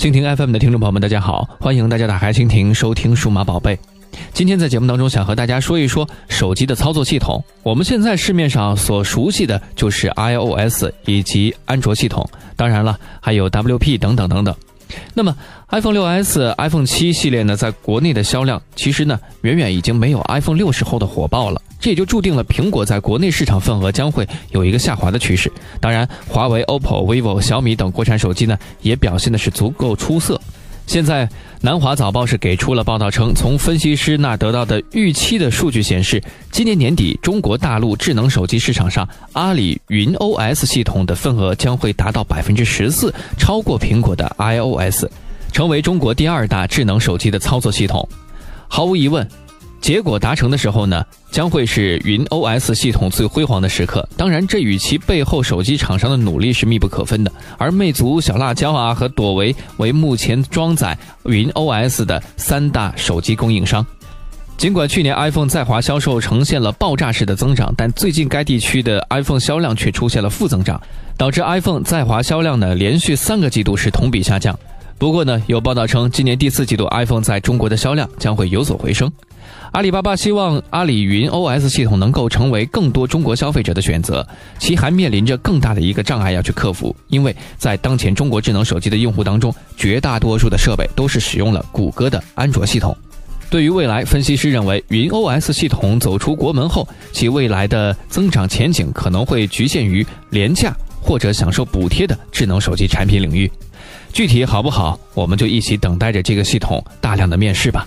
蜻蜓 FM 的听众朋友们，大家好，欢迎大家打开蜻蜓收听数码宝贝。今天在节目当中，想和大家说一说手机的操作系统。我们现在市面上所熟悉的就是 iOS 以及安卓系统，当然了，还有 WP 等等等等。那么 iPhone 6s、iPhone 7系列呢，在国内的销量其实呢，远远已经没有 iPhone 六时候的火爆了。这也就注定了苹果在国内市场份额将会有一个下滑的趋势。当然，华为、OPPO、vivo、小米等国产手机呢，也表现的是足够出色。现在，南华早报是给出了报道称，从分析师那得到的预期的数据显示，今年年底中国大陆智能手机市场上，阿里云 OS 系统的份额将会达到百分之十四，超过苹果的 iOS，成为中国第二大智能手机的操作系统。毫无疑问。结果达成的时候呢，将会是云 OS 系统最辉煌的时刻。当然，这与其背后手机厂商的努力是密不可分的。而魅族、小辣椒啊和朵唯为目前装载云 OS 的三大手机供应商。尽管去年 iPhone 在华销售呈现了爆炸式的增长，但最近该地区的 iPhone 销量却出现了负增长，导致 iPhone 在华销量呢连续三个季度是同比下降。不过呢，有报道称，今年第四季度 iPhone 在中国的销量将会有所回升。阿里巴巴希望阿里云 OS 系统能够成为更多中国消费者的选择，其还面临着更大的一个障碍要去克服，因为在当前中国智能手机的用户当中，绝大多数的设备都是使用了谷歌的安卓系统。对于未来，分析师认为，云 OS 系统走出国门后，其未来的增长前景可能会局限于廉价或者享受补贴的智能手机产品领域。具体好不好，我们就一起等待着这个系统大量的面世吧。